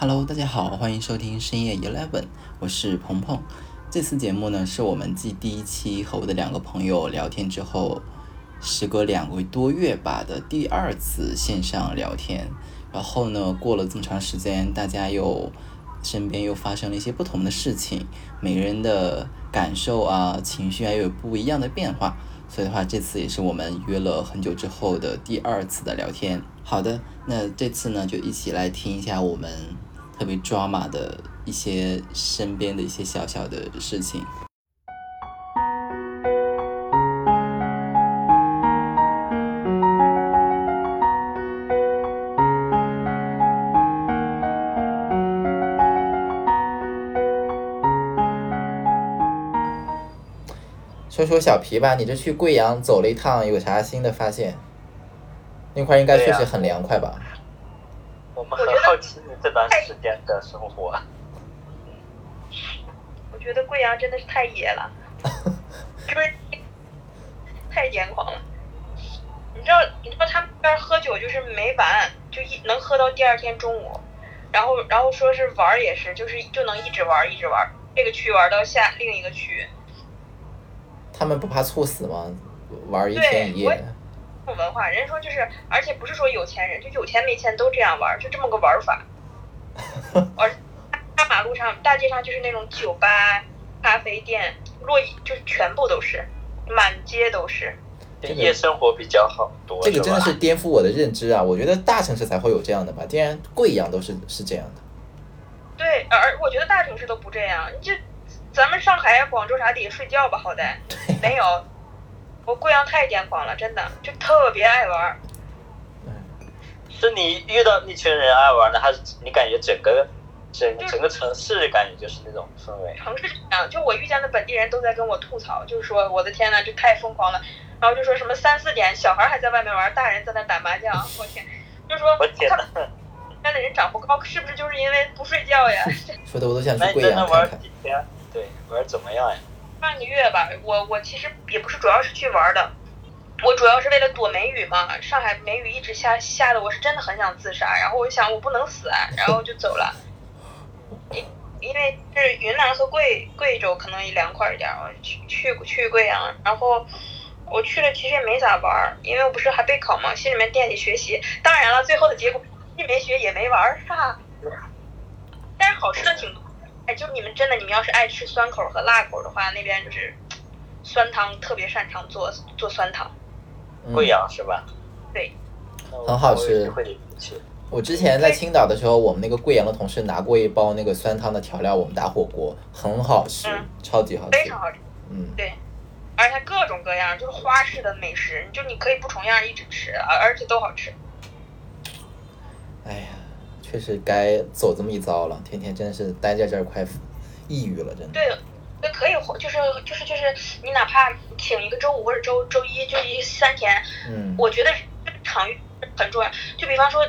Hello，大家好，欢迎收听深夜 Eleven，我是鹏鹏。这次节目呢，是我们继第一期和我的两个朋友聊天之后，时隔两个多月吧的第二次线上聊天。然后呢，过了这么长时间，大家又身边又发生了一些不同的事情，每个人的感受啊、情绪啊又有不一样的变化。所以的话，这次也是我们约了很久之后的第二次的聊天。好的，那这次呢，就一起来听一下我们特别抓马的一些身边的一些小小的事情。说说小皮吧，你这去贵阳走了一趟，有啥新的发现？那块应该确实很凉快吧？我们很好奇你这段时间的生活。我觉得贵阳真的是太野了，就是太癫狂了。你知道，你知道他们那边喝酒就是没完，就一能喝到第二天中午，然后然后说是玩也是，就是就能一直玩一直玩，这个区玩到下另一个区。他们不怕猝死吗？玩一天一夜。文化，人家说就是，而且不是说有钱人，就有钱没钱都这样玩，就这么个玩法。而大马路上、大街上就是那种酒吧、咖啡店，落就是全部都是，满街都是。夜生活比较好多。这个真的是颠覆我的认知啊！我觉得大城市才会有这样的吧，竟然贵阳都是是这样的。对，而我觉得大城市都不这样，你就。咱们上海、广州啥得睡觉吧，好歹 没有。我贵阳太癫狂了，真的就特别爱玩。是你遇到一群人爱玩的，还是你感觉整个整整个城市感觉就是那种氛围？城市这样，就我遇见的本地人都在跟我吐槽，就是说我的天呐，这太疯狂了。然后就说什么三四点小孩还在外面玩，大人在那打麻将。我天，就说我天呐，那的人长不高，是不是就是因为不睡觉呀？说的我都想去贵阳看看。对，玩怎么样呀？半个月吧，我我其实也不是主要是去玩的，我主要是为了躲梅雨嘛。上海梅雨一直下，下的我是真的很想自杀。然后我就想我不能死啊，然后就走了。因因为是云南和贵贵州可能也凉快一点，我去去去贵阳，然后我去了其实也没咋玩，因为我不是还备考嘛，心里面惦记学习。当然了，最后的结果既没学也没玩，是吧？但是好吃的挺多。哎，就你们真的，你们要是爱吃酸口和辣口的话，那边就是酸汤特别擅长做做酸汤。贵阳是吧？对，很好吃。我之前在青岛的时候，我们那个贵阳的同事拿过一包那个酸汤的调料，我们打火锅，很好吃，超级好吃，非常好吃。嗯，对，而且各种各样，就是花式的美食，就你可以不重样一直吃，而而且都好吃。哎呀。确实该走这么一遭了，天天真的是待在这儿快抑郁了，真的。对，那可以，就是就是就是，你哪怕请一个周五或者周周一，就一三天，嗯，我觉得场域很重要。就比方说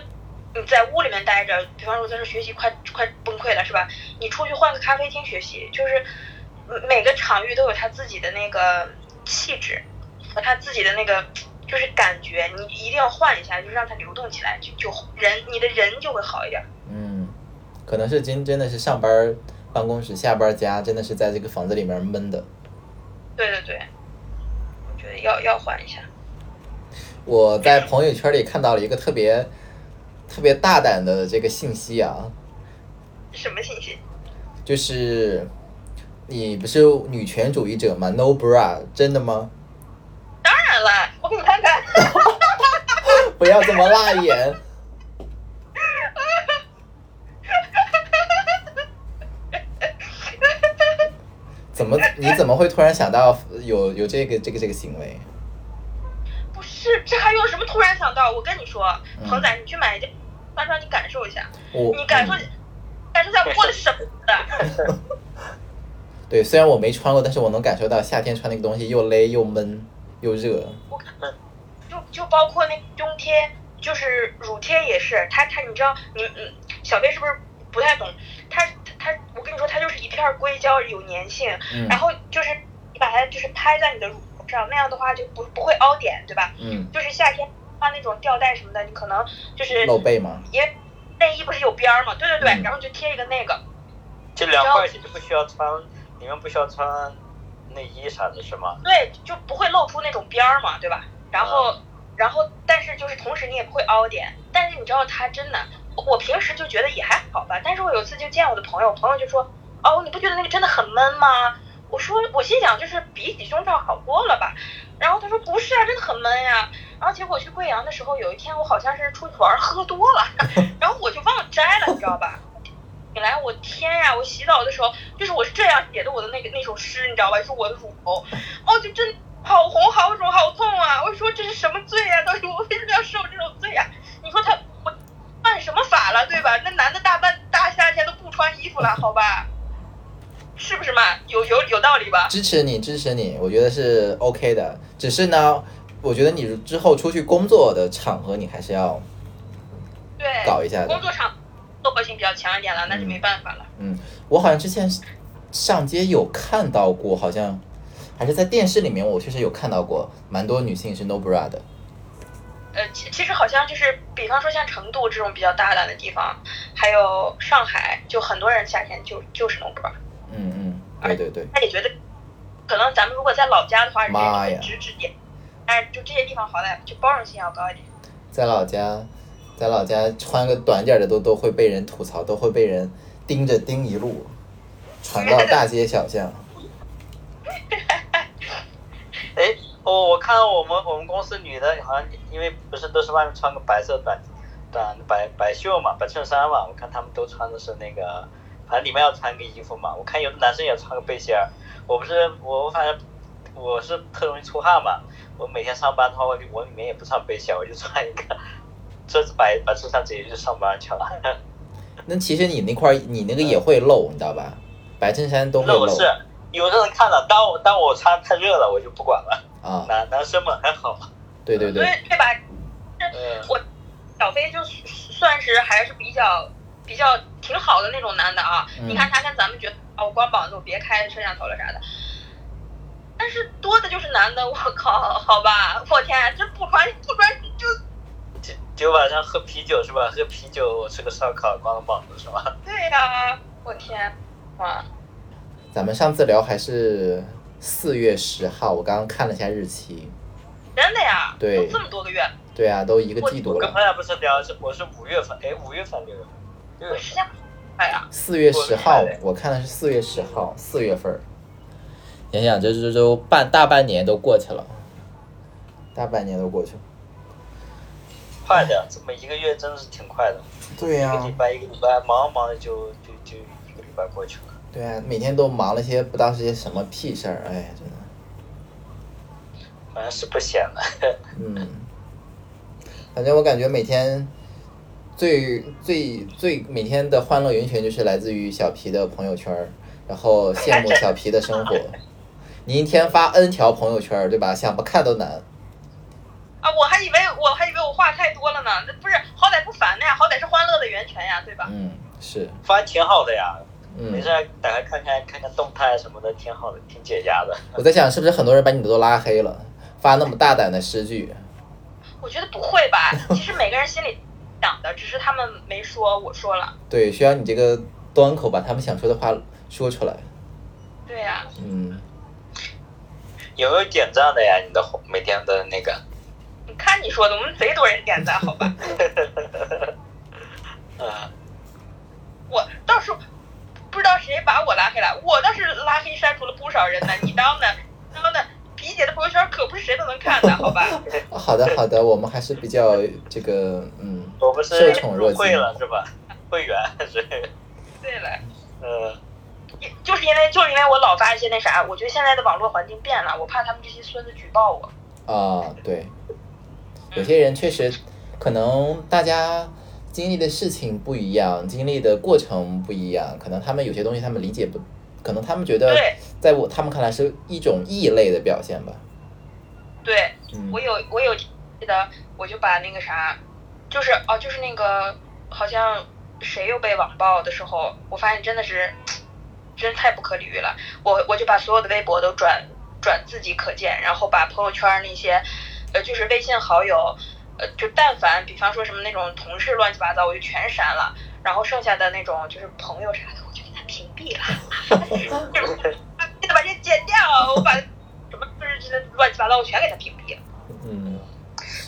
你在屋里面待着，比方说在这学习快快崩溃了，是吧？你出去换个咖啡厅学习，就是每个场域都有他自己的那个气质和他自己的那个。就是感觉你一定要换一下，就是让它流动起来，就就人你的人就会好一点。嗯，可能是今真的是上班办公室，下班家，真的是在这个房子里面闷的。对对对，我觉得要要换一下。我在朋友圈里看到了一个特别特别大胆的这个信息啊。什么信息？就是你不是女权主义者吗？No bra，真的吗？当然了，我给你看看。不要这么辣眼。怎么？你怎么会突然想到有有这个这个这个行为？不是，这还用什么突然想到？我跟你说，鹏仔，你去买一件穿上，你感受一下。你感受，感受一下过的什么的。对，虽然我没穿过，但是我能感受到夏天穿那个东西又勒又闷。又热，我就就包括那冬天，就是乳贴也是，它它你知道，你嗯，小贝是不是不太懂？它说，它就是一片硅胶，有粘性，然后就是你把它就是拍在你的乳头上，那样的话就不不会凹点，对吧？嗯。就是夏天穿那种吊带什么的，你可能就是露背吗？也内衣不是有边儿吗？对对对，嗯然后就贴一个那个，就凉快些，就不需要穿，你们不需要穿内衣啥的是吗？对，就不会露出那种边儿嘛，对吧？然后，然后，但是就是同时你也不会凹点，但是你知道它真的，我我平时就觉得也还好吧，但是我有一次就见我的朋友，朋友就说，哦，你不觉得那个真的很闷吗？我说，我心想就是比起胸罩好多了吧，然后他说不是啊，真的很闷呀。然后结果去贵阳的时候，有一天我好像是出去玩喝多了，然后我就忘了摘了，你知道吧？本来，我天呀！我洗澡的时候，就是我是这样写的我的那个那首诗，你知道吧？是我的乳头，哦，就真好红、好肿、好痛啊！我说这是什么罪呀、到底我为什么要受这种罪呀、你说他我犯什么法了，对吧？那男的大半大夏天都不穿衣服了，好吧？是不是嘛？有有有道理吧？支持你，支持你，我觉得是 OK 的。只是呢，我觉得你之后出去工作的场合，你还是要对，搞一下的工作场综合性比较强一点了，那就没办法了。嗯，我好像之前上街有看到过，好像还是在电视里面，我确实有看到过，蛮多女性是 no bra 的。呃，其其实好像就是，比方说像成都这种比较大胆的地方，还有上海，就很多人夏天就就是 no bra。嗯嗯，对对对，他也觉得，可能咱们如果在老家的话，人家妈呀就会指指点，但是就这些地方好歹就包容性要高一点。在老家，在老家穿个短点的都都会被人吐槽，都会被人盯着盯一路，传到大街小巷。哎，我我看到我们我们公司女的好像因为不是都是外面穿个白色短短白白袖嘛，白衬衫嘛，我看他们都穿的是那个，反正里面要穿个衣服嘛。我看有的男生也穿个背心儿，我不是我我反正我是特容易出汗嘛，我每天上班的话，我里我里面也不穿背心儿，我就穿一个这是白白衬衫，直接就上班去了。那其实你那块你那个也会漏，你知道吧？白衬衫都会露那我是有的人看了，当我当我穿太热了，我就不管了。啊，男男生们还好，对对对，对对吧？嗯。我小飞就算是还是比较比较挺好的那种男的啊。嗯你看他跟咱们觉得啊，我光膀子我别开摄像头了啥的。但是多的就是男的，我靠，好吧，我天，这不穿不穿就就就晚上喝啤酒是吧？喝啤酒吃个烧烤，光个膀子是吧？对呀、我天，哇，咱们上次聊还是四月十号，我刚刚看了一下日期。真的呀，对都这么多个月，对啊，都一个季度了。跟朋友不是聊是我是五月份，哎，五月份六月份，六月份。我时间快呀，四月十号我看了，我看的是四月十号，四月份儿。想想这这都半大半年都过去了，大半年都过去了。快的，这么一个月真的是挺快的，对呀、一个礼拜一个礼拜忙忙的就就就一个礼拜过去了。对啊，每天都忙了些不知道是些什么屁事儿，哎，真的。反正是不闲了。嗯，反正我感觉每天最最最每天的欢乐源泉就是来自于小皮的朋友圈儿，然后羡慕小皮的生活。你一天发 N 条朋友圈儿，对吧？想不看都难。啊，我还以为我还以为我话太多了呢，那不是好歹不烦的呀，好歹是欢乐的源泉呀，对吧？嗯，是，发挺好的呀，没嗯事，打开看看看看动态什么的，挺好的，挺解压的。我在想是不是很多人把你都拉黑了，发那么大胆的诗句。我觉得不会吧，其实每个人心里想的，只是他们没说，我说了。对，需要你这个端口把他们想说的话说出来。对呀、嗯，有没有点赞的呀？你的红每天的那个？你看你说的，我们贼多人点赞，好吧？嗯，我倒是不知道谁把我拉黑了，我倒是拉黑删除了不少人呢。你当 的，当的，皮姐的朋友圈可不是谁都能看的，好吧？好的好的，我们还是比较这个嗯我们是受宠若惊入会了是吧？会员是，对了，呃，就是因为就是因为我老发一些那啥，我觉得现在的网络环境变了，我怕他们这些孙子举报我。啊，对，有些人确实可能大家经历的事情不一样，经历的过程不一样，可能他们有些东西他们理解不，可能他们觉得在我他们看来是一种异类的表现吧。对，嗯我有我有记得，我就把那个啥，就是哦，就是那个好像谁又被网暴的时候，我发现真的是，真太不可理喻了。我我就把所有的微博都转转自己可见，然后把朋友圈那些，呃，就是微信好友，呃，就但凡比方说什么那种同事乱七八糟，我就全删了，然后剩下的那种就是朋友啥的，我就给他屏蔽了。记得把这剪掉，我把什么就是这乱七八糟，我全给他屏蔽了。嗯，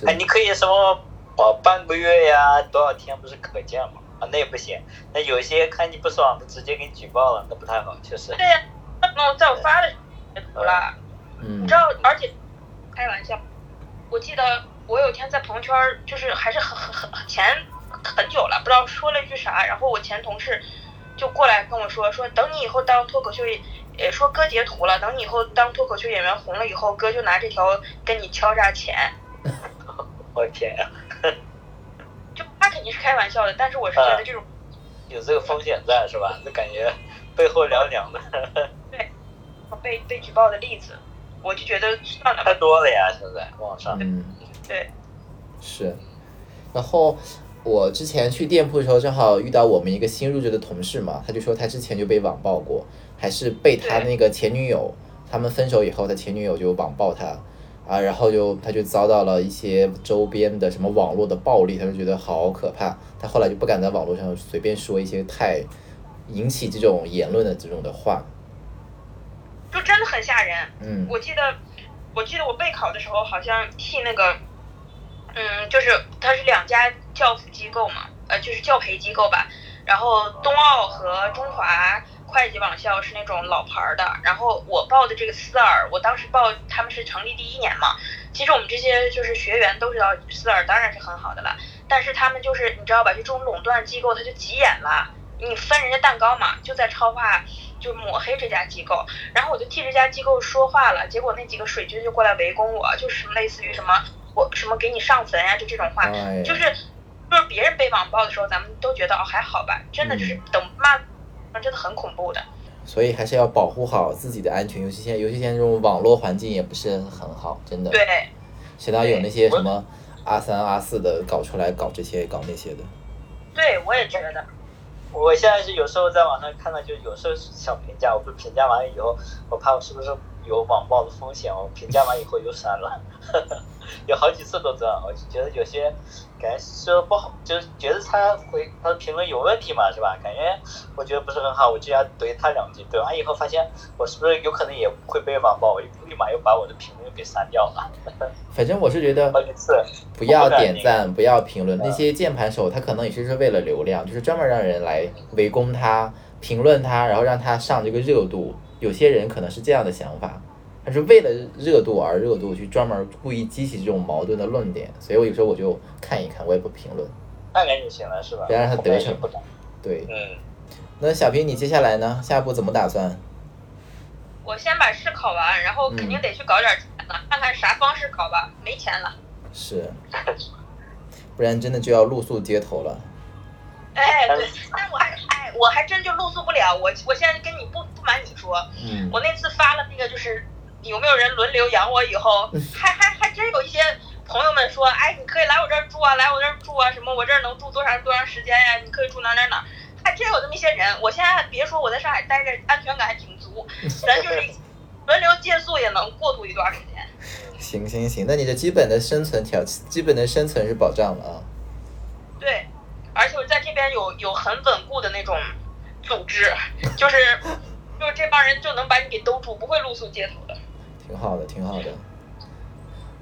哎，你可以什么保半个月呀，多少天不是可见吗？啊，那也不行。那有些看你不爽的，直接给你举报了，那不太好，确实。对呀、那我在我发的时候截图了。嗯你知道，而且开玩笑，我记得我有一天在朋友圈，就是还是很很很很前很久了，不知道说了一句啥，然后我前同事就过来跟我说，说等你以后当脱口秀演，呃，说哥截图了，等你以后当脱口秀演员红了以后，哥就拿这条跟你敲诈钱，我天呀，就他肯定是开玩笑的，但是我是觉得这种有这个风险在是吧？就感觉背后凉凉的，对被被举报的例子，我就觉得算了太，多了呀，现在网上。嗯。对，是，然后我之前去店铺的时候，正好遇到我们一个新入职的同事嘛，他就说他之前就被网暴过，还是被他那个前女友，他们分手以后，他前女友就网暴他，啊，然后就他就遭到了一些周边的什么网络的暴力，他就觉得好可怕，他后来就不敢在网络上随便说一些太引起这种言论的这种的话，就真的很吓人。嗯。我记得，我记得我备考的时候，好像替那个，嗯，就是它是两家教辅机构嘛，呃，就是教培机构吧。然后冬奥和中华会计网校是那种老牌儿的，然后我报的这个思尔，我当时报他们是成立第一年嘛。其实我们这些就是学员都知道思尔当然是很好的了，但是他们就是你知道吧，就这种垄断机构他就急眼了，你分人家蛋糕嘛，就在超话就抹黑这家机构。然后我就替这家机构说话了，结果那几个水军就过来围攻我，就是类似于什么我什么给你上坟呀、就这种话，哎就是就是别人被网暴的时候，咱们都觉得哦还好吧，真的就是嗯等骂，真的很恐怖的。所以还是要保护好自己的安全，尤其现在尤其现在这种网络环境也不是很好，真的。对，谁哪有那些什么阿三阿四的搞出来搞这些搞那些的？对我也觉得，我现在是有时候在网上看到，就有时候小评价，我不评价完了以后，我怕我是不是有网暴的风险，我评价完以后又删了，有好几次都这样，我就觉得有些感觉说不好，就是觉得他回他的评论有问题嘛，是吧？感觉我觉得不是很好，我就要怼他两句，怼完以后发现我是不是有可能也会被网暴，我就立马又把我的评论给删掉了，反正我是觉得好几次。不要点赞，不要评论。嗯那些键盘手他可能也是为了流量，就是专门让人来围攻他、评论他，然后让他上这个热度。有些人可能是这样的想法，他是为了热度而热度，去专门故意激起这种矛盾的论点。所以我有时候我就看一看，我也不评论。看看就行了，是吧？别让他得逞对，嗯，那小平你接下来呢？下一步怎么打算？我先把试考完，然后肯定得去搞点钱了，看看啥方式搞吧，没钱了。是，不然真的就要露宿街头了。哎，对，但我还哎，我还真就露宿不了。我我现在跟你不不瞒你说，嗯，我那次发了那个就是有没有人轮流养我以后，还还还真有一些朋友们说，哎，你可以来我这儿住啊，来我这儿住啊，什么我这儿能住多长多长时间呀、你可以住哪哪哪，还真有这么一些人。我现在还别说我在上海待着安全感还挺足，咱就是轮流借宿也能过渡一段时间。行行行，那你的基本的生存条，基本的生存是保障了啊。对，而且我在这边有有很稳固的那种组织，就是 就是这帮人就能把你给兜住，不会露宿街头的。挺好的，挺好的。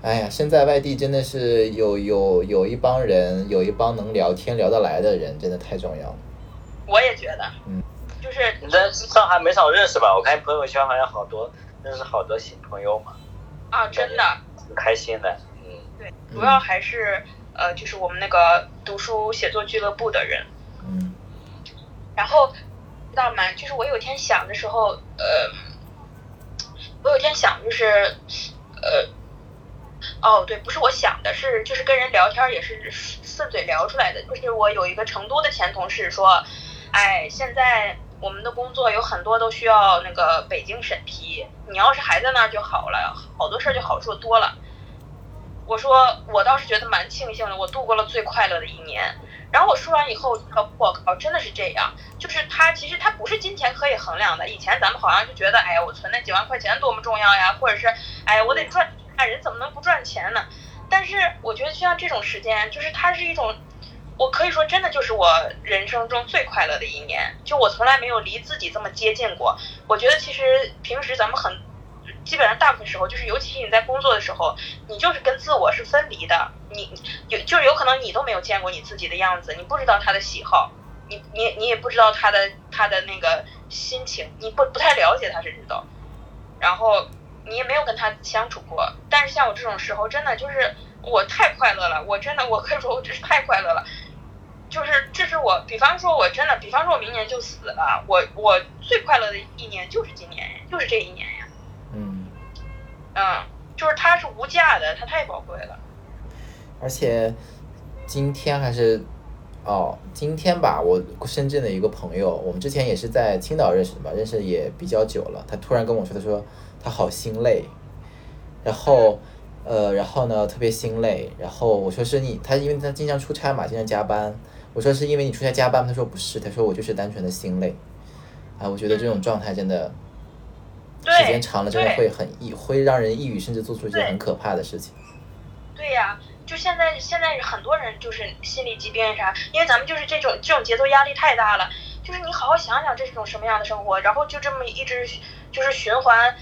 哎呀，身在外地真的是有有有一帮人，有一帮能聊天聊得来的人，真的太重要了。我也觉得，嗯，就是你在上海没少认识吧？我看朋友圈好像好多认识好多新朋友嘛，啊，真的，挺开心的。嗯，对，主要还是呃，就是我们那个读书写作俱乐部的人。嗯然后知道吗？就是我有一天想的时候，呃，我有一天想就是，呃，哦，对，不是我想的，是就是跟人聊天也是顺嘴聊出来的。就是我有一个成都的前同事说，哎，现在我们的工作有很多都需要那个北京审批，你要是还在那儿就好了，好多事儿就好处多了。我说我倒是觉得蛮庆幸的，我度过了最快乐的一年。然后我说完以后，我靠，真的是这样。就是它其实它不是金钱可以衡量的。以前咱们好像就觉得，哎呀，我存那几万块钱多么重要呀，或者是，哎呀，我得赚，哎，人怎么能不赚钱呢？但是我觉得就像这种时间，就是它是一种，我可以说真的就是我人生中最快乐的一年，就我从来没有离自己这么接近过。我觉得其实平时咱们很。基本上大部分时候，就是尤其是你在工作的时候，你就是跟自我是分离的。你有就是有可能你都没有见过你自己的样子，你不知道他的喜好，你你你也不知道他的他的那个心情，你不不太了解他甚至都，然后你也没有跟他相处过。但是像我这种时候，真的就是我太快乐了，我真的我可以说我真是太快乐了。就是这是我，比方说我真的，比方说我明年就死了，我我最快乐的一年就是今年，就是这一年。嗯，就是它是无价的，它太宝贵了。而且今天还是哦，今天吧，我深圳的一个朋友，我们之前也是在青岛认识的嘛，认识也比较久了。他突然跟我说，他说他好心累，然后呃，然后呢特别心累，然后我说是你，他因为他经常出差嘛，经常加班。我说是因为你出差加班，他说不是，他说我就是单纯的心累。啊，我觉得这种状态真的。时间长了，真的会很抑，会让人抑郁，甚至做出一些很可怕的事情。对呀，就现在，现在很多人就是心理疾病啥，因为咱们就是这种这种节奏压力太大了。就是你好好想想，这是种什么样的生活，然后就这么一直就是循环。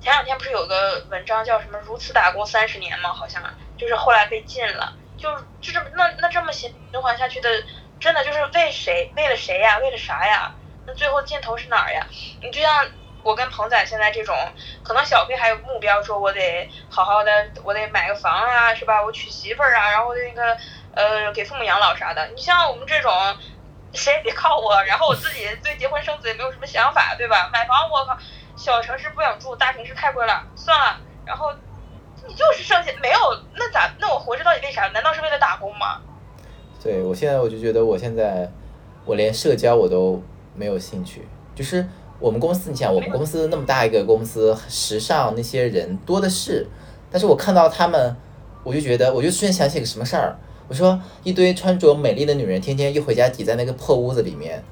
前两天不是有个文章叫什么“如此打工三十年”吗？好像就是后来被禁了。就就这么那那这么循循环下去的，真的就是为谁？为了谁呀？为了啥呀？那最后尽头是哪儿呀？你就像。我跟鹏仔现在这种，可能小飞还有目标，说我得好好的，我得买个房啊，是吧？我娶媳妇儿啊，然后那个呃给父母养老啥的。你像我们这种，谁也别靠我，然后我自己对结婚生子也没有什么想法，对吧？买房我靠，小城市不想住，大城市太贵了，算了。然后你就是剩下没有，那咋？那我活着到底为啥？难道是为了打工吗？对，我现在我就觉得我现在我连社交我都没有兴趣，就是。我们公司，你想，我们公司那么大一个公司，时尚那些人多的是，但是我看到他们，我就觉得，我就突然想起个什么事儿，我说一堆穿着美丽的女人，天天一回家挤在那个破屋子里面，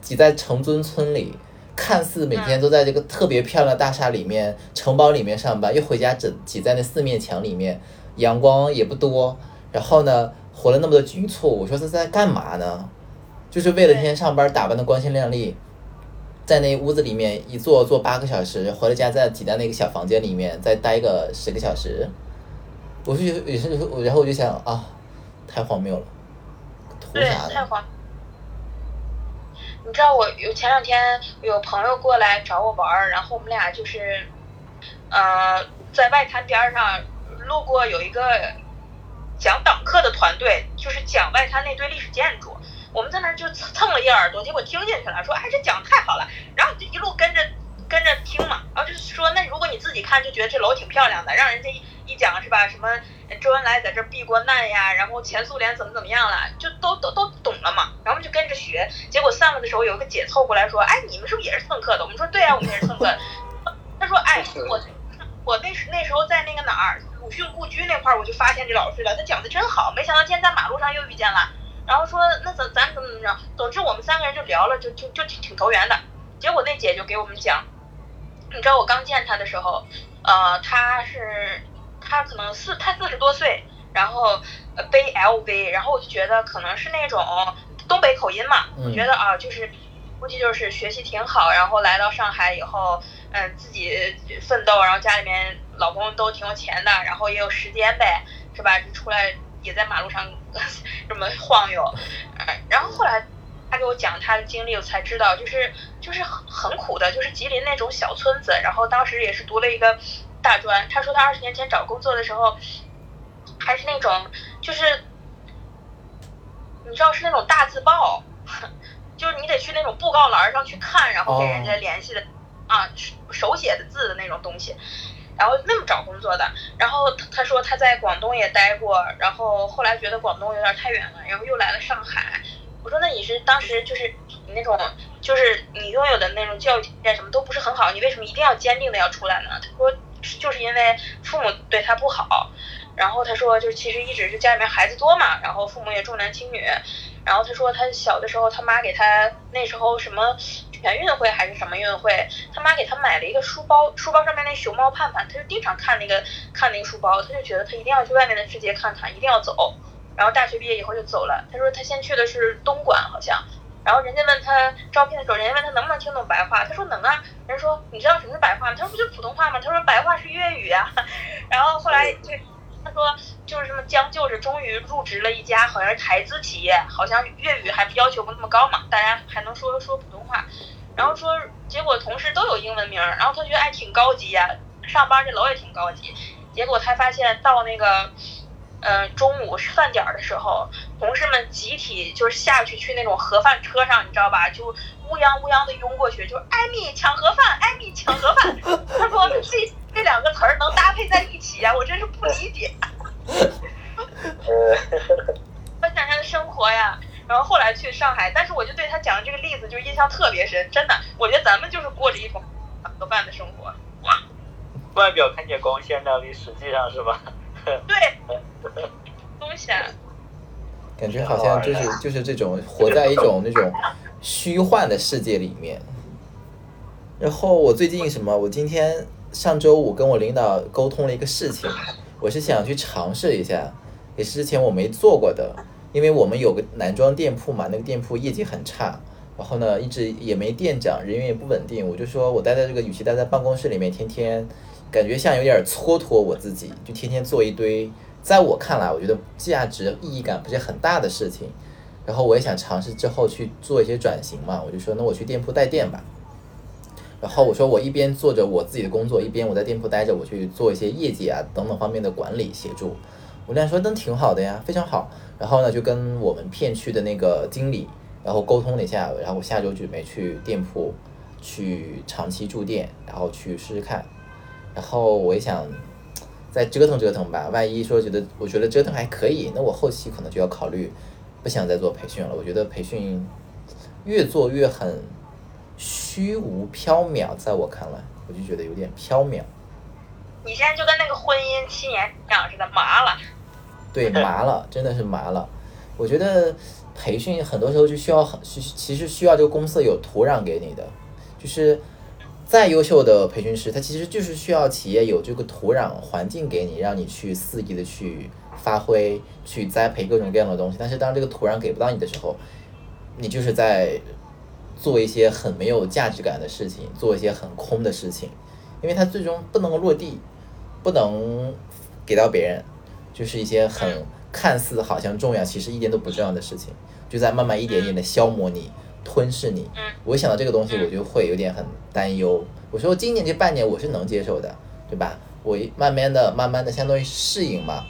挤在城尊村里，看似每天都在这个特别漂亮的大厦里面、城堡里面上班，一回家整挤在那四面墙里面，阳光也不多，然后呢，活了那么多局促，我说这在干嘛呢？就是为了天天上班，打扮的光鲜亮丽。在那屋子里面一坐坐八个小时，回了家在挤在那个小房间里面再待个十个小时，我就也是，然后我就想啊，太荒谬了，图啥呢？太荒。你知道我有前两天有朋友过来找我玩儿，然后我们俩就是，呃，在外滩边上路过有一个讲党课的团队，就是讲外滩那堆历史建筑。我们在那儿就蹭了一耳朵，结果听进去了，说哎这讲太好了，然后就一路跟着跟着听嘛，然后就是说那如果你自己看就觉得这楼挺漂亮的，让人家一一讲是吧，什么周恩来在这避过难呀，然后前苏联怎么怎么样了，就都都都懂了嘛，然后就跟着学，结果散了的时候有个姐凑过来说，哎你们是不是也是蹭课的？我们说对啊，我们也是蹭课。他说哎我我那时那时候在那个哪儿鲁迅故居那块儿我就发现这老师了，他讲的真好，没想到今天在马路上又遇见了。然后说那咱咱怎么怎么着，总之我们三个人就聊了，就就就挺挺投缘的。结果那姐就给我们讲，你知道我刚见她的时候，呃，她是她可能四她四十多岁，然后背 LV，然后我就觉得可能是那种东北口音嘛，我觉得啊就是估计就是学习挺好，然后来到上海以后，嗯，自己奋斗，然后家里面老公都挺有钱的，然后也有时间呗，是吧？就出来。也在马路上 这么晃悠，然后后来他给我讲他的经历，我才知道，就是就是很很苦的，就是吉林那种小村子，然后当时也是读了一个大专。他说他二十年前找工作的时候，还是那种就是你知道是那种大字报，就是你得去那种布告栏上去看，然后给人家联系的啊手写的字的那种东西。然后那么找工作的，然后他说他在广东也待过，然后后来觉得广东有点太远了，然后又来了上海。我说那你是当时就是你那种就是你拥有的那种教育条件什么都不是很好，你为什么一定要坚定的要出来呢？他说就是因为父母对他不好，然后他说，就其实一直是家里面孩子多嘛，然后父母也重男轻女。然后他说，他小的时候，他妈给他那时候什么全运会还是什么运会，他妈给他买了一个书包，书包上面那熊猫盼盼，他就经常看那个看那个书包，他就觉得他一定要去外面的世界看看，一定要走。然后大学毕业以后就走了。他说他先去的是东莞，好像。然后人家问他招聘的时候，人家问他能不能听懂白话，他说能啊。人说你知道什么是白话吗？他说不就普通话吗？他说白话是粤语啊。然后后来就他说就是什么将就着，终于入职了一家好像是台资企业，好像粤语还要求不那么高嘛，大家还能说说普通话。然后说结果同事都有英文名，然后他觉得哎挺高级呀，上班这楼也挺高级。结果他发现到那个。嗯，中午饭点儿的时候，同事们集体就是下去去那种盒饭车上，你知道吧？就乌泱乌泱的拥过去，就艾米抢盒饭，艾米抢盒饭。他说这 这两个词儿能搭配在一起啊，我真是不理解。分享他的生活呀，然后后来去上海，但是我就对他讲的这个例子就印象特别深，真的，我觉得咱们就是过着一种抢盒饭的生活。外表看起来光鲜亮丽，实际上是吧？对。东西，啊感觉好像就是就是这种活在一种那种虚幻的世界里面。然后我最近什么？我今天上周五跟我领导沟通了一个事情，我是想去尝试一下，也是之前我没做过的。因为我们有个男装店铺嘛，那个店铺业绩很差，然后呢一直也没店长，人员也不稳定。我就说我待在这个，与其待在办公室里面，天天感觉像有点蹉跎我自己，就天天做一堆。在我看来，我觉得价值意义感不是很大的事情，然后我也想尝试之后去做一些转型嘛，我就说那我去店铺带店吧。然后我说我一边做着我自己的工作，一边我在店铺待着，我去做一些业绩啊等等方面的管理协助。我俩说那挺好的呀，非常好。然后呢就跟我们片区的那个经理然后沟通了一下，然后我下周准备去店铺去长期驻店，然后去试试看。然后我也想。再折腾折腾吧，万一说觉得我觉得折腾还可以，那我后期可能就要考虑不想再做培训了。我觉得培训越做越很虚无缥缈，在我看来，我就觉得有点缥缈。你现在就跟那个婚姻七年讲似的，麻了。对，麻了，真的是麻了。我觉得培训很多时候就需要很，其实需要这个公司有土壤给你的，就是。再优秀的培训师，他其实就是需要企业有这个土壤环境给你，让你去肆意的去发挥、去栽培各种各样的东西。但是当这个土壤给不到你的时候，你就是在做一些很没有价值感的事情，做一些很空的事情，因为它最终不能够落地，不能给到别人，就是一些很看似好像重要，其实一点都不重要的事情，就在慢慢一点一点的消磨你。吞噬你，我一想到这个东西，我就会有点很担忧。我说今年这半年我是能接受的，对吧？我慢慢的、慢慢的，相当于适应嘛，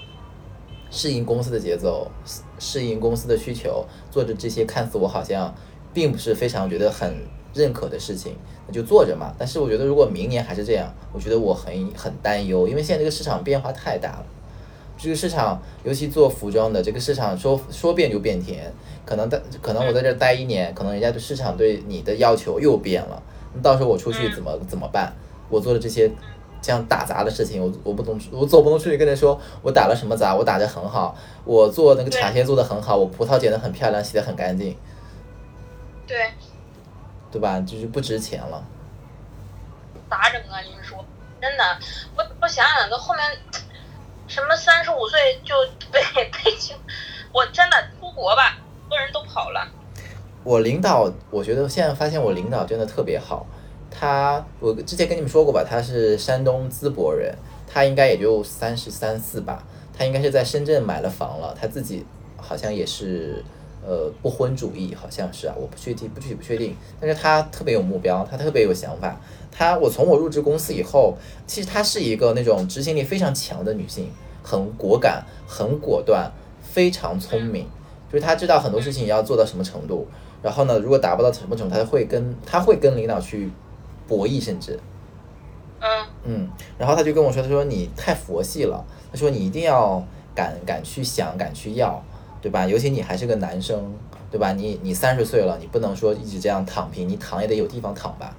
适应公司的节奏，适应公司的需求，做着这些看似我好像并不是非常觉得很认可的事情，那就做着嘛。但是我觉得如果明年还是这样，我觉得我很很担忧，因为现在这个市场变化太大了。这个市场，尤其做服装的这个市场，说说变就变天。可能待，可能我在这待一年，可能人家对市场对你的要求又变了。那到时候我出去怎么怎么办？我做的这些这样打杂的事情，我我不能，我总不能出去跟人说我打了什么杂，我打的很好，我做那个茶叶做的很好，我葡萄剪的很漂亮，洗的很干净。对。对吧？就是不值钱了。咋整啊？你们说，真的，我我想想，到后面。什么三十五岁就被 被请？我真的出国吧，很多人都跑了。我领导，我觉得现在发现我领导真的特别好。他，我之前跟你们说过吧，他是山东淄博人，他应该也就三十三四吧。他应该是在深圳买了房了，他自己好像也是呃不婚主义，好像是啊，我不确定，不具体不确定。但是他特别有目标，他特别有想法。他，我从我入职公司以后，其实她是一个那种执行力非常强的女性。很果敢，很果断，非常聪明。就是他知道很多事情要做到什么程度，然后呢，如果达不到什么程度，他会跟他会跟领导去博弈，甚至，嗯嗯。然后他就跟我说：“他说你太佛系了。他说你一定要敢敢去想，敢去要，对吧？尤其你还是个男生，对吧？你你三十岁了，你不能说一直这样躺平，你躺也得有地方躺吧。”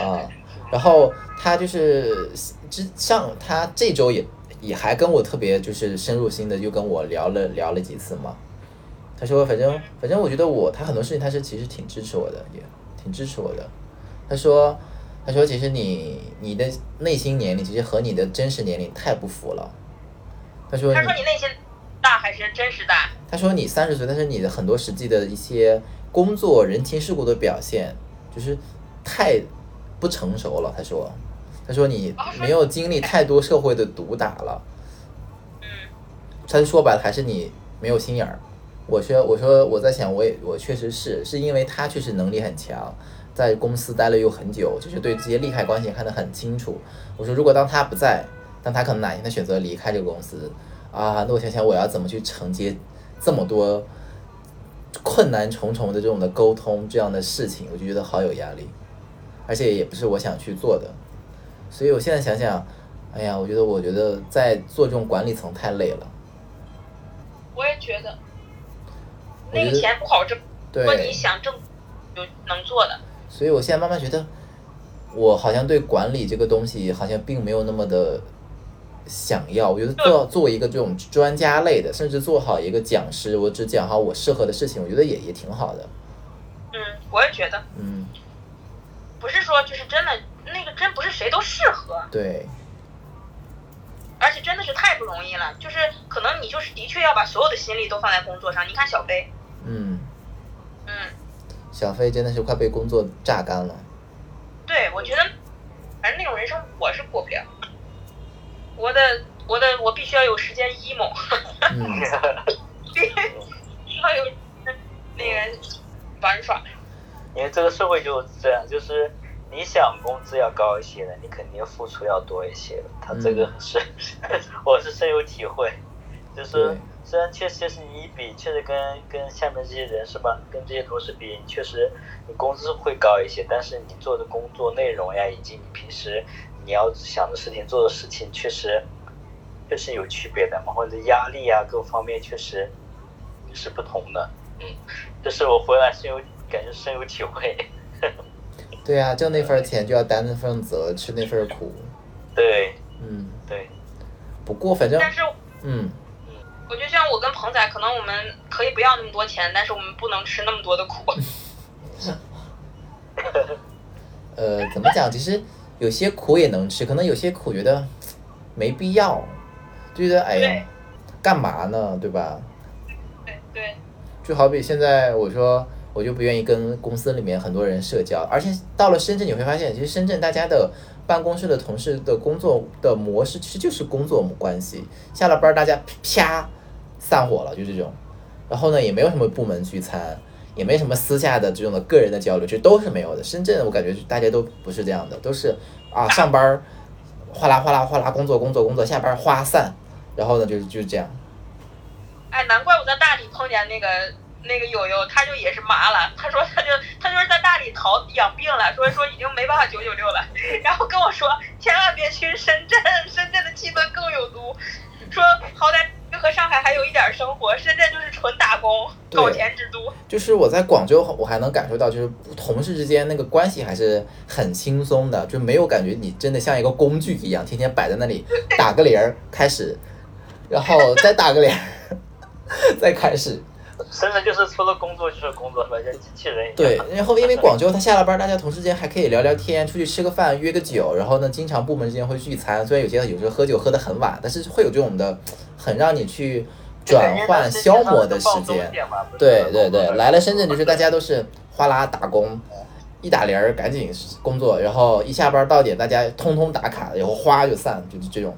啊。然后他就是之上，他这周也也还跟我特别就是深入心的，又跟我聊了聊了几次嘛。他说，反正反正我觉得我他很多事情他是其实挺支持我的，也挺支持我的。他说他说其实你你的内心年龄其实和你的真实年龄太不符了。他说他说你内心大还是真实大？他说你三十岁，但是你的很多实际的一些工作人情世故的表现，就是太不成熟了。他说，他说你没有经历太多社会的毒打了。嗯他说白了还是你没有心眼儿。我说我说我在想，我也我确实是，是因为他确实能力很强，在公司待了又很久，就是对这些利害关系看得很清楚。我说如果当他不在，但他可能哪天他选择离开这个公司啊，那我想想我要怎么去承接这么多困难重重的这种的沟通这样的事情，我就觉得好有压力，而且也不是我想去做的，所以我现在想想，哎呀，我觉得我觉得在做这种管理层太累了。我也觉得，那个钱不好挣，如果你，想挣，就能做的。所以我现在慢慢觉得，我好像对管理这个东西好像并没有那么的想要。我觉得做作为一个这种专家类的，甚至做好一个讲师，我只讲好我适合的事情，我觉得也也挺好的。嗯，我也觉得，嗯，不是说就是真的那个真不是谁都适合，对，而且真的是太不容易了。就是可能你就是的确要把所有的心力都放在工作上。你看小飞，嗯，嗯，小飞真的是快被工作榨干了。对，我觉得，反正那种人生我是过不了。我的我的我必须要有时间 emo，嗯，必须要有那个玩耍。因为这个社会就是这样，就是你想工资要高一些的，你肯定付出要多一些的。他这个是，我是深有体会。就是虽然确实是你一比，确实跟跟下面这些人是吧，跟这些同事比，你确实你工资会高一些，但是你做的工作内容呀，以及你平时你要想的事情、做的事情，确实确实有区别的嘛，或者压力啊各方面确实是不同的。嗯，这是我回来深有感觉深有体会。对啊，挣那份钱就要担那份责，吃那份苦。对嗯，对，不过反正但是嗯，我就像我跟鹏仔，可能我们可以不要那么多钱，但是我们不能吃那么多的苦。呃，怎么讲？其实有些苦也能吃，可能有些苦觉得 没必要，就觉得哎呀，干嘛呢？对吧？对对，就好比现在我说，我就不愿意跟公司里面很多人社交，而且到了深圳你会发现，其实深圳大家的办公室的同事的工作的模式其实就是工作关系，下了班大家啪散伙了，就这种，然后呢也没有什么部门聚餐，也没什么私下的这种的个人的交流，这都是没有的。深圳我感觉大家都不是这样的，都是啊上班哗啦哗啦哗啦工作工作工作，下班花散，然后呢就是就是这样。哎，难怪我在大理碰见那个那个友友，他就也是麻了。他说他就他就是在大理逃养病了，说说已经没办法九九六了，然后跟我说千万别去深圳，深圳的气氛更有毒。说好歹和上海还有一点生活，深圳就是纯打工对搞钱之都。就是我在广州，我还能感受到，就是同事之间那个关系还是很轻松的，就没有感觉你真的像一个工具一样，天天摆在那里打个铃儿开始，然后再打个铃儿，再开始。深圳就是除了工作就是工作，是吧？像机器人一样。对，然后因为广州他下了班，大家同事之间还可以聊聊天，出去吃个饭，约个酒，然后呢，经常部门之间会聚餐，虽然有些有时候喝酒喝得很晚，但是会有这种的很让你去转换消磨的时间。对对对，来了深圳就是大家都是哗啦打工，一打铃儿赶紧工作，然后一下班到点大家通通打卡，然后哗就散，就是这种，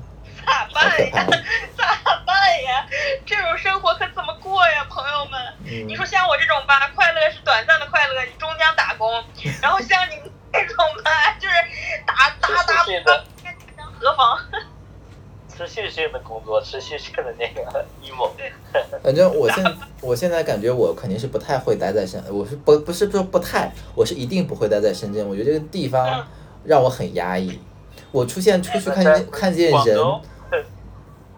咋办呀？咋办呀？这种生活可怎么过呀，朋友们？嗯你说像我这种吧，快乐是短暂的快乐，你终将打工；然后像你们这种吧，就是打打打持续的打，何妨？持续性的工作，持续性的那个 emo。反正我现我现在感觉我肯定是不太会待在深，我是不不是说不太，我是一定不会待在深圳。我觉得这个地方让我很压抑。我出现出去看见看见人，广州，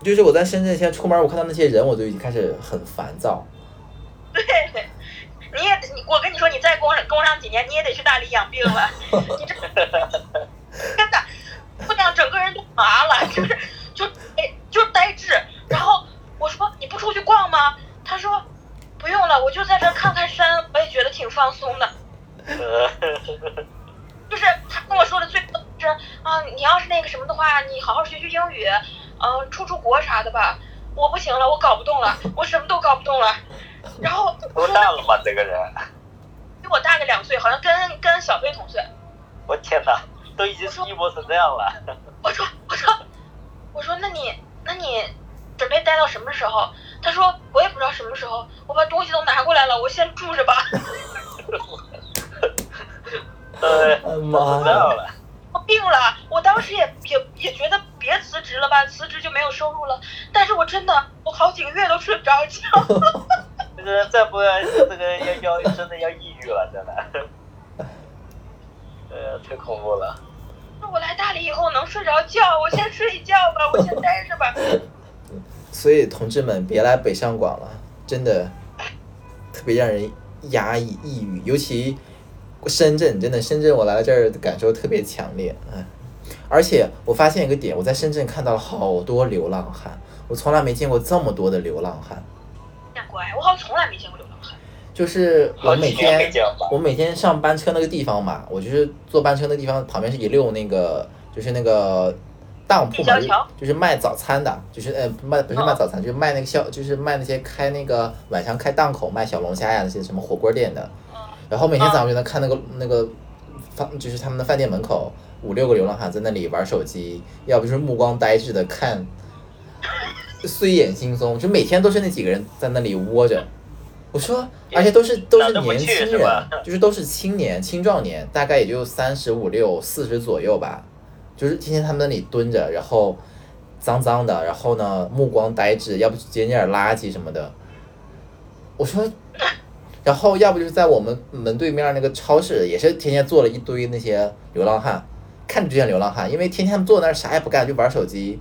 就是我在深圳现在出门，我看到那些人，我就已经开始很烦躁。对，你也，我跟你说，你再工工上几年，你也得去大理养病了。你这真的，姑娘整个人都麻了，就是就哎就呆滞。然后我说你不出去逛吗？他说不用了，我就在这看看山，我也觉得挺放松的。就是他跟我说的最多是啊，你要是那个什么的话，你好好学学英语。呃，出出国啥的吧。我不行了，我搞不动了，我什么都搞不动了。然后 多大了嘛这个人？比我大个两岁，好像跟跟小飞同岁。我天哪，都已经是一模成这样了。我说我说我说，那你那你准备待到什么时候？他说我也不知道什么时候，我把东西都拿过来了，我先住着吧。呃，哎妈不知道了。我病了，我当时也也也觉得别辞职了吧，辞职就没有收入了。但是我真的，我好几个月都睡不着觉。这个再不然这个要要真的要抑郁了，真的。呃，太恐怖了。那我来大理以后能睡着觉，我先睡一觉吧，我先待着吧。所以同志们别来北上广了，真的特别让人压抑抑郁，尤其深圳，真的深圳我来了这儿感受特别强烈，哎，而且我发现一个点，我在深圳看到了好多流浪汉，我从来没见过这么多的流浪汉。见过哎，我好像从来没见过流浪汉。就是我每天我每天上班车那个地方嘛，我就是坐班车那地方旁边是一溜那个就是那个当铺嘛，就是卖早餐的，就是呃卖不是哦。卖早餐，就是卖那个小就是卖那些开那个晚上开档口卖小龙虾呀那些什么火锅店的，嗯，然后每天早上就能看那个那个饭就是他们的饭店门口五六个流浪汉在那里玩手机，要不就是目光呆滞的看，睡眼惺忪，就每天都是那几个人在那里窝着。我说，而且都是都是年轻人是，就是都是青年青壮年，大概也就三十五六、四十左右吧，就是天天他们那里蹲着，然后脏脏的，然后呢目光呆滞，要不捡点垃圾什么的。我说，然后要不就是在我们门对面那个超市，也是天天坐了一堆那些流浪汉，看着就像流浪汉，因为天天坐那儿啥也不干，就玩手机。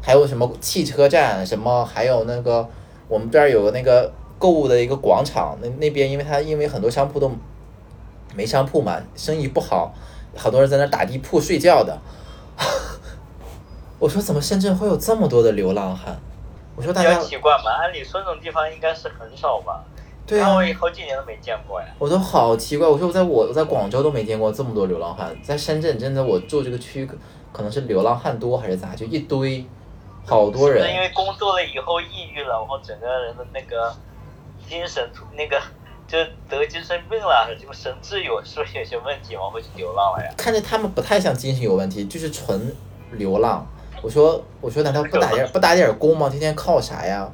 还有什么汽车站，什么还有那个我们这儿有个那个购物的一个广场，那那边因为它因为很多商铺都没商铺嘛，生意不好，好多人在那打地铺睡觉的。我说怎么深圳会有这么多的流浪汉？我说大家奇怪嘛，按理说这种地方应该是很少吧？对啊我好几年都没见过呀。我都好奇怪，我说我在我我在广州都没见过这么多流浪汉，在深圳真的我住这个区可能是流浪汉多还是咋，就一堆，好多人是因。为工作了以后抑郁了，然后整个人的那个精神那个就得精神病了，什么神志有是不是有些问题，然后去流浪了呀？看着他们不太像精神有问题，就是纯流浪。我说我说难道不打点 不打点工吗？天天靠啥呀？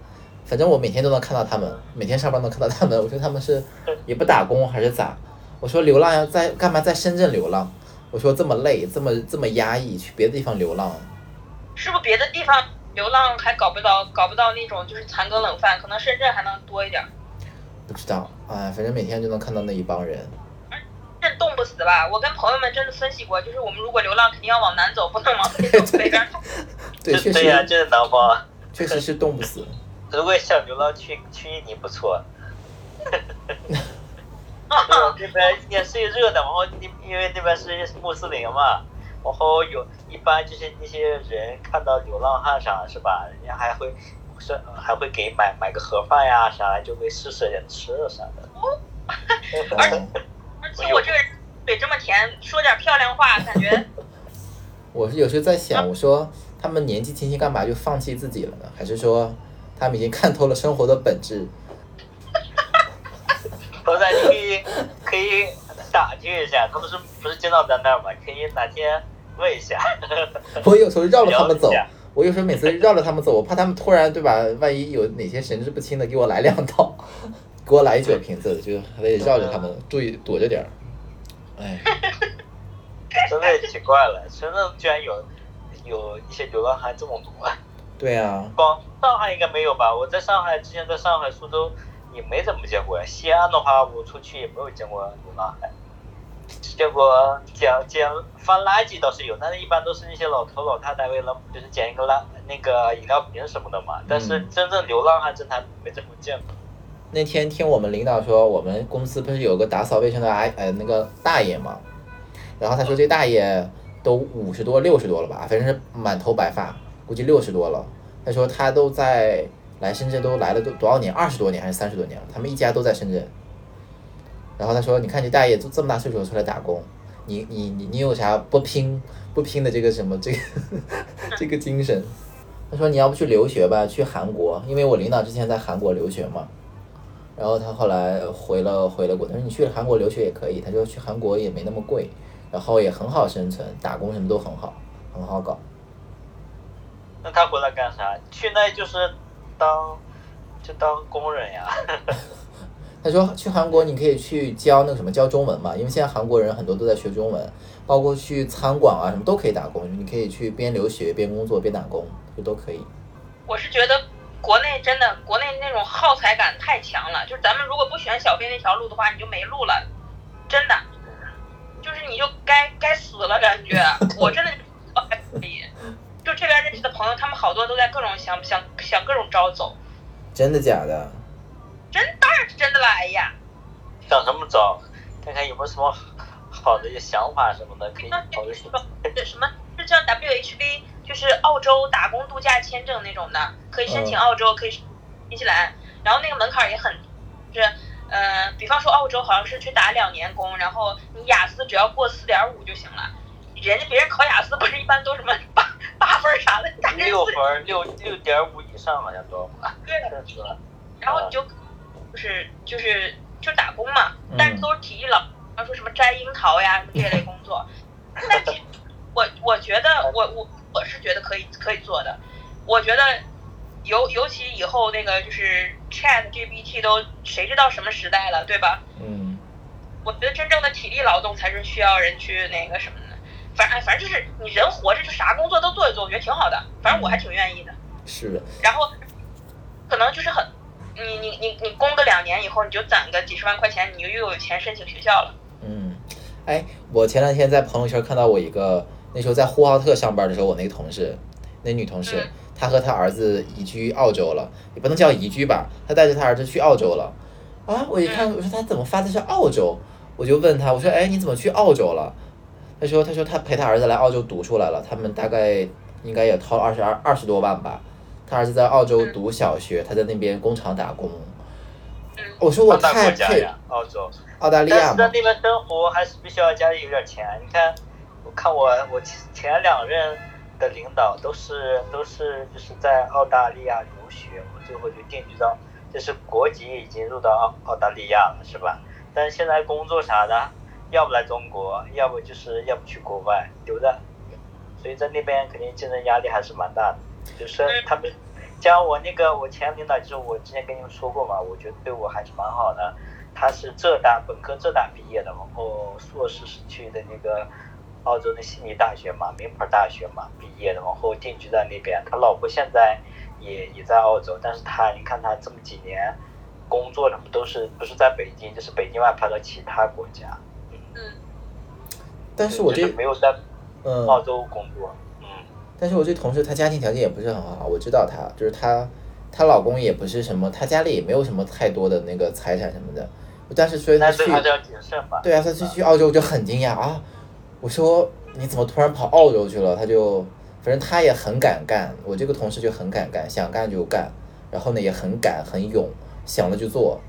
反正我每天都能看到他们，每天上班能看到他们。我说他们是也不打工还是咋？我说流浪要在干嘛在深圳流浪？我说这么累，这么这么压抑，去别的地方流浪。是不是别的地方流浪还搞不到搞不到那种就是残羹冷饭，可能深圳还能多一点。不知道，哎，反正每天就能看到那一帮人。这冻不死吧？我跟朋友们真的分析过，就是我们如果流浪，肯定要往南走，不能往北走，北边走。对，确对呀、实就是南方。确实是冻不死。如果想流浪去去印尼不错，啊那边也是热的，然后因因为那边是穆斯林嘛，然后有一般就是那些人看到流浪汉啥是吧，人家还会是还会给买买个盒饭呀啥，就会施舍点吃的啥的。而且 而且我这个人嘴这么甜，说点漂亮话，感觉 我是有时候在想，我说他们年纪轻轻干嘛就放弃自己了呢？还是说他们已经看透了生活的本质？后来你可以可以打听一下，他们是不是经常在那儿嘛？可以哪天问一下。我有时候绕着他们走我有时候每次绕着他们走，我怕他们突然对吧？万一有哪些神志不清的，给我来两套，给我来一酒瓶子，就还得绕着他们，注意躲着点儿。哎，真的奇怪了，深圳居然有有一些流浪汉这么多。对啊，广上海应该没有吧？我在上海之前在上海、苏州也没怎么见过呀。西安的话，我出去也没有见过流浪汉，只见过捡捡翻垃圾倒是有，但是一般都是那些老头老太太为了就是捡一个垃那个饮料瓶什么的嘛。但是嗯真正流浪汉真还没怎么见过。那天听我们领导说，我们公司不是有个打扫卫生的阿呃那个大爷嘛，然后他说这大爷都五十多六十多了吧，反正是满头白发，估计六十多了。他说他都在来深圳都来了都多少年，二十多年还是三十多年了，他们一家都在深圳。然后他说：“你看你大爷都这么大岁数出来打工，你你你你有啥不拼不拼的这个什么这个 这个精神？”他说：“你要不去留学吧，去韩国，因为我领导之前在韩国留学嘛。”然后他后来回了回了国，他说：“你去韩国留学也可以。”他说：“去韩国也没那么贵，然后也很好生存，打工什么都很好，很好搞。”那他回来干啥？去那就是当就当工人呀。他说去韩国你可以去教那个什么教中文嘛，因为现在韩国人很多都在学中文，包括去餐馆啊什么都可以打工，你可以去边留学边工作边打工，就都可以。我是觉得国内真的国内那种耗材感太强了，就是咱们如果不选小飞那条路的话，你就没路了，真的，就是你就该该死了感觉。我真的还可以，就这边认识的朋友，他们好多都在各种想想想各种招走，真的假的？真当然是真的了，哎呀，想什么招？看看有没有什么好的一些想法什么的，可以考虑。这什么？这叫 WHV，就是澳洲打工度假签证那种的，可以申请澳洲，可以新西兰，然后那个门槛也很，就是呃，比方说澳洲好像是去打两年工，然后你雅思只要过四点五就行了。人家别人考雅思不是一般都什么八八分啥的，六分六六点五以上好像都。对。然后你就。就是就是就打工嘛，但是都是体力劳，比方说什么摘樱桃呀什么这类工作。但其实我我觉得我我我是觉得可以可以做的。我觉得尤尤其以后那个就是 Chat GPT 都谁知道什么时代了，对吧？嗯。我觉得真正的体力劳动才是需要人去那个什么的。反正反正就是你人活着就啥工作都做一做，我觉得挺好的。反正我还挺愿意的。是的。然后可能就是很。你你你你工个两年以后，你就攒个几十万块钱，你就又有钱申请学校了。嗯，哎，我前两天在朋友圈看到我一个，那时候在呼和浩特上班的时候，我那个同事，那女同事，她和她儿子移居澳洲了，也不能叫移居吧，她带着她儿子去澳洲了。啊，我一看，我说她怎么发的是澳洲？我就问她，我说，哎，你怎么去澳洲了？她说，他说他陪他儿子来澳洲读出来了，他们大概应该也掏了二十二二十多万吧。他儿子在澳洲读小学，他在那边工厂打工。我说我太佩澳洲、澳大利亚但是在那边生活还是必须要家里有点钱。你看，我看我我前两任的领导都是都是就是在澳大利亚留学，我最后就定居到，就是国籍已经入到澳澳大利亚了，是吧？但是现在工作啥的，要不来中国，要不就是要不去国外留着，所以在那边肯定竞争压力还是蛮大的。就是他们，像我那个我前领导，就是我之前跟你们说过嘛，我觉得对我还是蛮好的。他是浙大本科浙大毕业的，然后硕士是去的那个澳洲的悉尼大学嘛，名牌大学嘛毕业的，然后定居在那边。他老婆现在也也在澳洲，但是他你看他这么几年工作的都是不是在北京，就是北京外派到其他国家。嗯。但是我这没有在澳洲工作。嗯但是我这同事她家庭条件也不是很好，我知道她就是她，她老公也不是什么，她家里也没有什么太多的那个财产什么的。但是所以她去，对啊，她去去澳洲就很惊讶啊！我说你怎么突然跑澳洲去了？她就反正她也很敢干，我这个同事就很敢干，想干就干，然后呢也很敢很勇，想了就做。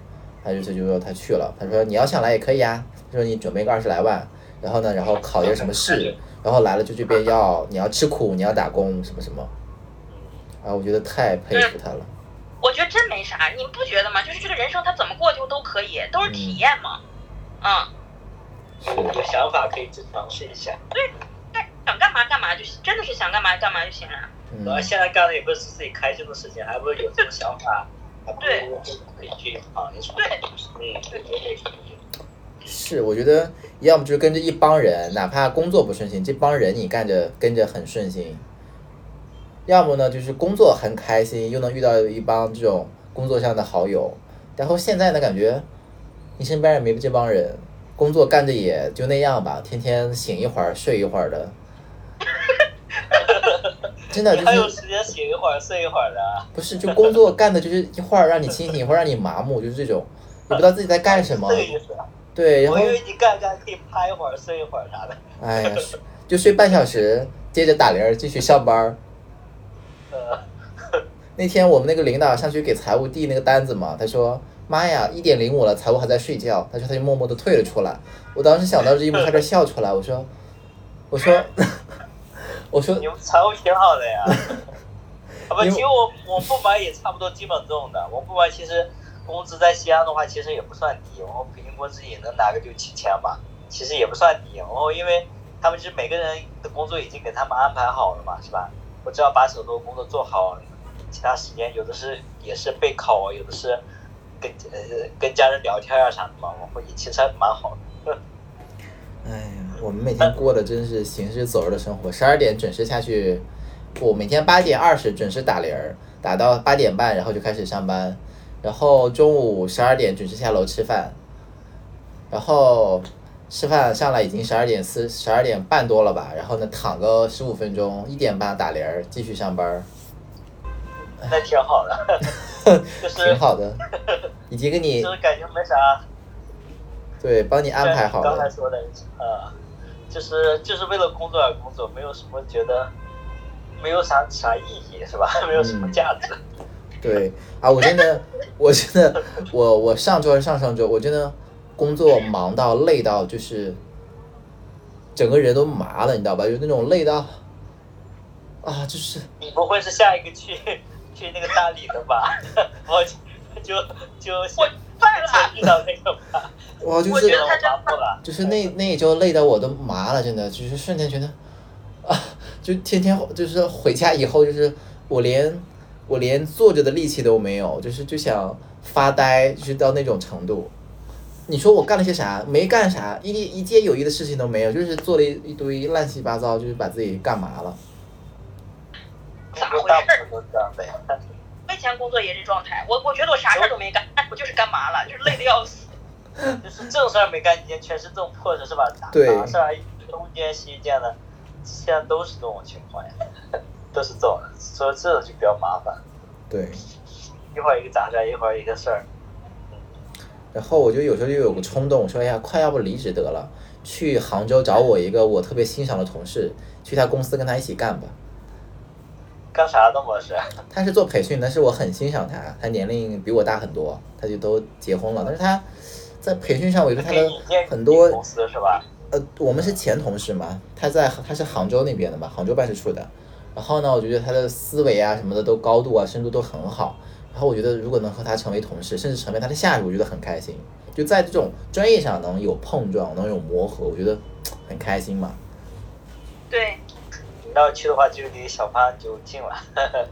她就他就说她去了，她说你要想来也可以啊，她说你准备个二十来万，然后呢然后考一个什么试。然后来了就这边要你要吃苦，你要打工什么什么，啊，我觉得太佩服他了。我觉得真没啥，你们不觉得吗？就是这个人生他怎么过就都可以，都是体验嘛。嗯。有想法可以去尝试一下。对，想干嘛干嘛就真的是想干嘛干嘛就行了。然后现在干的也不是自己开心的事情，还不是有这种想法，对，可以去尝一尝。对，嗯，对。是，我觉得要么就是跟着一帮人，哪怕工作不顺心，这帮人你干着跟着很顺心；要么呢，就是工作很开心，又能遇到一帮这种工作上的好友。然后现在呢，感觉你身边也没这帮人，工作干着也就那样吧，天天醒一会儿睡一会儿的。真的就是还有时间醒一会儿睡一会儿的？不是，就工作干的就是一会儿让你清醒，一会儿让你麻木，就是这种，也不知道自己在干什么。这个意思。对，然后我以为你干干可以趴一会儿睡一会儿啥的。哎呀，就睡半小时，接着打铃继续上班。呃，那天我们那个领导上去给财务递那个单子嘛，他说妈呀，一点零五了，财务还在睡觉。他说他就默默的退了出来。我当时想到这一幕，差点笑出来。我说，我说，我说你们财务挺好的呀。啊不，其实我我们部门也差不多基本这种的。我们部门其实工资在西安的话，其实也不算低。我们平均工资也能拿个六七千吧，其实也不算低。然后因为他们就是每个人的工作已经给他们安排好了嘛，是吧？我只要把手头工作做好，其他时间有的是也是备考，有的是跟呃跟家人聊天啊啥的嘛，我会其实还蛮好的。哎呀，我们每天过的真是行尸走肉的生活。十二点准时下去，我每天八点二十准时打铃儿，打到八点半，然后就开始上班，然后中午十二点准时下楼吃饭，然后吃饭上来已经十二点四十二点半多了吧，然后呢躺个十五分钟，一点半打铃儿继续上班，那挺好的，就是挺好的，已经给你就是感觉没啥。对帮你安排好了。刚才说的，呃，就是就是为了工作而工作，没有什么觉得没有啥啥意义，是吧？没有什么价值。对啊，我真的，我真的，我我上周还是上上周，我真的工作忙到累到就是整个人都麻了，你知道吧？就那种累到啊，就是你不会是下一个去去那个大理的吧？我就就我犯了。遇到那个吧，哇，就是我觉得他真了。就是那那一周累到我都麻了，真的，就是瞬间觉得啊，就天天就是回家以后，就是我连我连坐着的力气都没有，就是就想发呆，就是到那种程度。你说我干了些啥？没干啥，一一件有益的事情都没有，就是做了一一堆乱七八糟，就是把自己干麻了。咋回事大部分都这样的呀。我以前工作也这状态，我我觉得我啥事儿都没干，我就是干嘛了，就是累的要死。就是正事儿没干几天，全是这种破事，是吧？对啥事儿东一件西一件的，现在都是这种情况呀，都是这种，所以这种就比较麻烦，对，一会儿一个杂事儿，一会儿一个事儿。然后我就有时候就有个冲动，说哎呀，快要不离职得了，去杭州找我一个我特别欣赏的同事，去他公司跟他一起干吧。干啥的模式？他是做培训，但是我很欣赏他，他年龄比我大很多，他就都结婚了，但是他在培训上，我觉得他的很多公司是吧？呃，我们是前同事嘛，他在他是杭州那边的嘛，杭州办事处的。然后呢，我觉得他的思维啊什么的都高度啊深度都很好。然后我觉得如果能和他成为同事，甚至成为他的下属，我觉得很开心。就在这种专业上能有碰撞，能有磨合，我觉得很开心嘛。对，你要去的话，就离小潘就近了。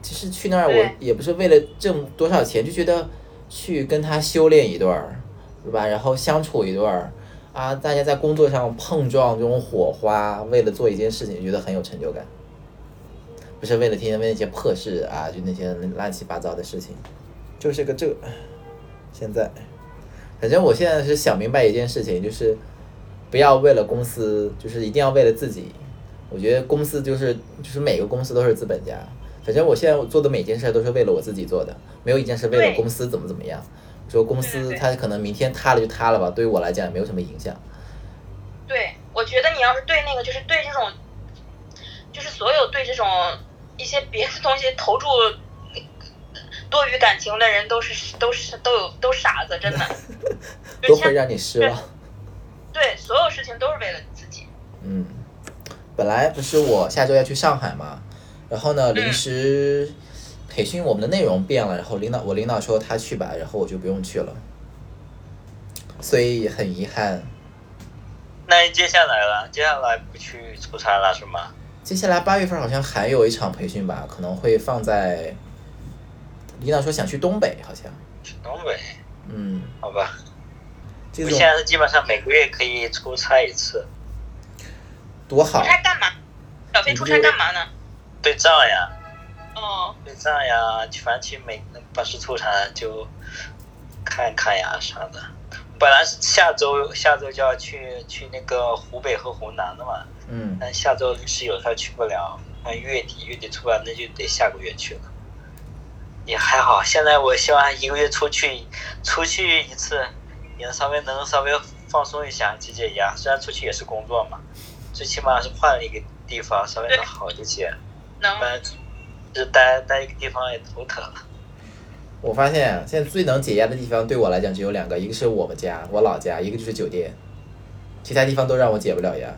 其实去那儿我也不是为了挣多少钱，就觉得去跟他修炼一段儿，对吧？然后相处一段儿，啊，大家在工作上碰撞这种火花，为了做一件事情，觉得很有成就感。不是为了天天为那些破事啊，就那些乱七八糟的事情，就是个这。现在，反正我现在是想明白一件事情，就是不要为了公司，就是一定要为了自己。我觉得公司就是就是每个公司都是资本家，反正我现在我做的每件事都是为了我自己做的，没有一件是为了公司怎么怎么样。说公司它可能明天塌了就塌了吧，对于我来讲也没有什么影响。对，我觉得你要是对那个，就是对这种，就是所有对这种一些别的东西投注多余感情的人，都是都是都有都傻子，真的。都会让你失望。对，所有事情都是为了自己。嗯，本来不是我下周要去上海嘛，然后呢，临时培训我们的内容变了，然后领导我领导说他去吧，然后我就不用去了，所以很遗憾。那接下来了？接下来不去出差了是吗？接下来八月份好像还有一场培训吧，可能会放在领导说想去东北，好像，去东北？嗯，好吧。这种我现在是基本上每个月可以出差一次，多好出，差干嘛？小飞出差干嘛呢？对账呀，哦，对账呀，反正去每办事处啥就看看呀啥的。本来是下周下周就要去去那个湖北和湖南的嘛，嗯，但下周临时有事去不了，那月底月底出不了，那就得下个月去了。也还好，现在我希望一个月出去出去一次，也能稍微能稍微放松一下，解解压。虽然出去也是工作嘛，最起码是换了一个地方，稍微能好一些。能不然就待待一个地方也头疼了。我发现现在最能解压的地方对我来讲只有两个，一个是我们家，我老家，一个就是酒店，其他地方都让我解不了压。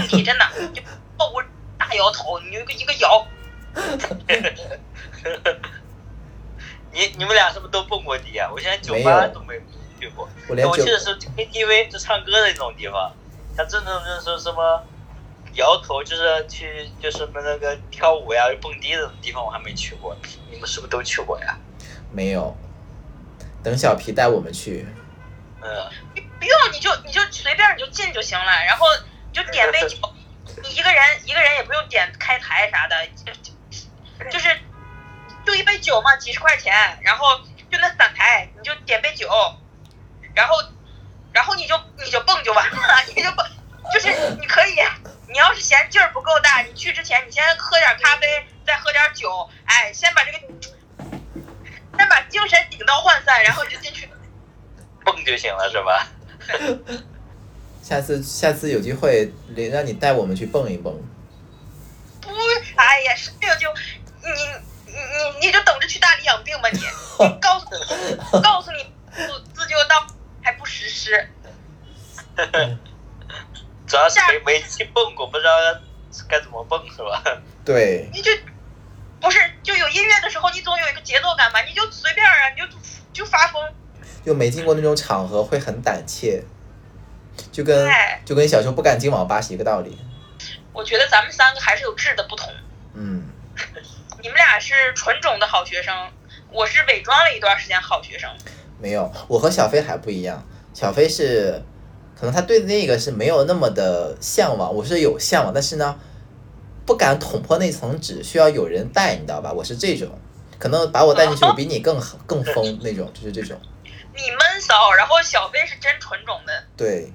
就蹦迪真的，你就抱我大摇头，你就一个一个摇。你你们俩是不是都蹦过迪啊？我现在酒吧都没去过，我连我去的是 KTV，就唱歌的那种地方，像真正就是说什么摇头，就是去就是什么那个跳舞呀、蹦迪的地方，我还没去过。你们是不是都去过呀？没有，等小皮带我们去。嗯，不用，你就你就随便你就进就行了，然后你就点杯酒，你一个人一个人也不用点开台啥的，就就是就一杯酒嘛，几十块钱，然后就那散台，你就点杯酒，然后然后你就你就蹦就完了，你就蹦，就是你可以，你要是嫌劲儿不够大，你去之前你先喝点咖啡，再喝点酒，哎，先把这个先把精神顶到涣散，然后你就进去。蹦就行了是吧？下次下次有机会，连让你带我们去蹦一蹦。不，哎呀，是这个就你你你你就等着去大理养病吧你！你告诉 告诉你自自救到还不实施，主要是没没去蹦过，不知道该怎么蹦是吧？对，你就不是就有音乐的时候，你总有一个节奏感吧？你就随便啊，你就就发疯。就没进过那种场合会很胆怯，就跟哎就跟小时候不敢进网吧是一个道理。我觉得咱们三个还是有质的不同。嗯，你们俩是纯种的好学生，我是伪装了一段时间好学生。没有，我和小飞还不一样。小飞是，可能他对那个是没有那么的向往，我是有向往，但是呢，不敢捅破那层纸，需要有人带，你知道吧？我是这种，可能把我带进去，我比你更更疯那种，就是这种。你闷骚，然后小飞是真纯种的。对，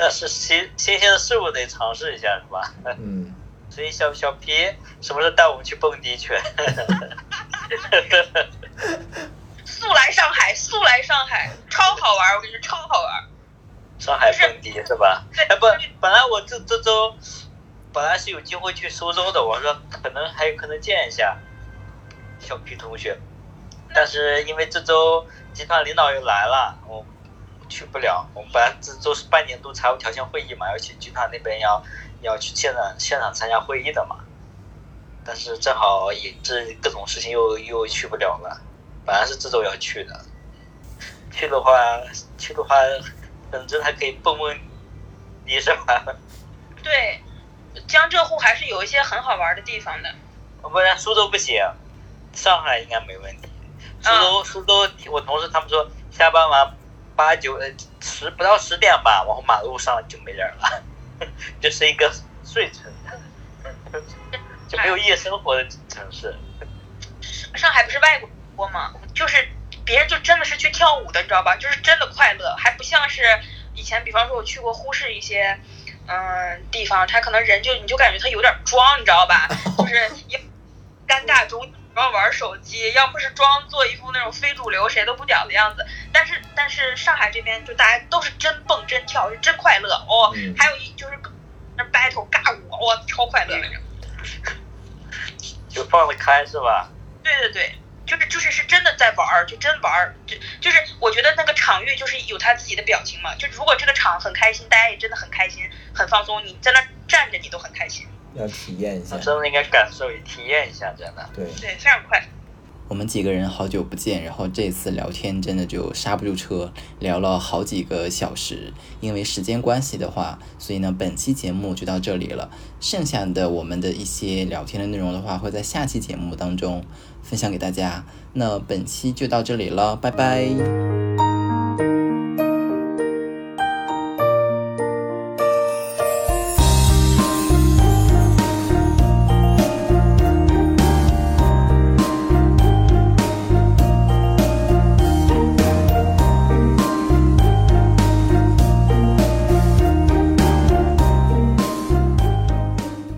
但是新新鲜的事物得尝试一下是吧？嗯，所以小小皮什么时候带我们去蹦迪去？速来上海，速来上海，超好玩！我跟你说，超好玩。上海蹦迪是吧？对哎不，本来我这这周本来是有机会去苏州的，我说可能还有可能见一下小皮同学，但是因为这周集团领导又来了，我去不了。我们本来这周是半年度财务条线会议嘛，要去集团那边要要去现场现场参加会议的嘛，但是正好也是各种事情又又去不了了。本来是这周要去的，去的话去的话，等着还可以蹦蹦迪是吧？对，江浙沪还是有一些很好玩的地方的。不然苏州不行，上海应该没问题。苏州苏州，我同事他们说下班完八九呃十不到十点吧，然后马路上就没人了，就是一个睡城，就没有夜生活的城市。上海不是外国吗？就是别人就真的是去跳舞的，你知道吧？就是真的快乐，还不像是以前，比方说我去过呼市一些嗯地方，他可能人就你就感觉他有点装，你知道吧？就是也 尴尬中。然后玩手机，要不是装作一副那种非主流谁都不屌的样子，但是但是上海这边就大家都是真蹦真跳，是真快乐哦。嗯还有一就是那 battle 尬舞，哇、超快乐那种。就放得开是吧？对对对，就是就是是真的在玩儿，就真玩儿，就就是我觉得那个场域就是有他自己的表情嘛。就如果这个场很开心，大家也真的很开心，很放松，你在那站着你都很开心。要体验一下那。真的应该感受体验一下，真的。对，对，非常快。我们几个人好久不见，然后这次聊天真的就刹不住车，聊了好几个小时。因为时间关系的话，所以呢，本期节目就到这里了。剩下的我们的一些聊天的内容的话，会在下期节目当中分享给大家。那本期就到这里了，拜拜。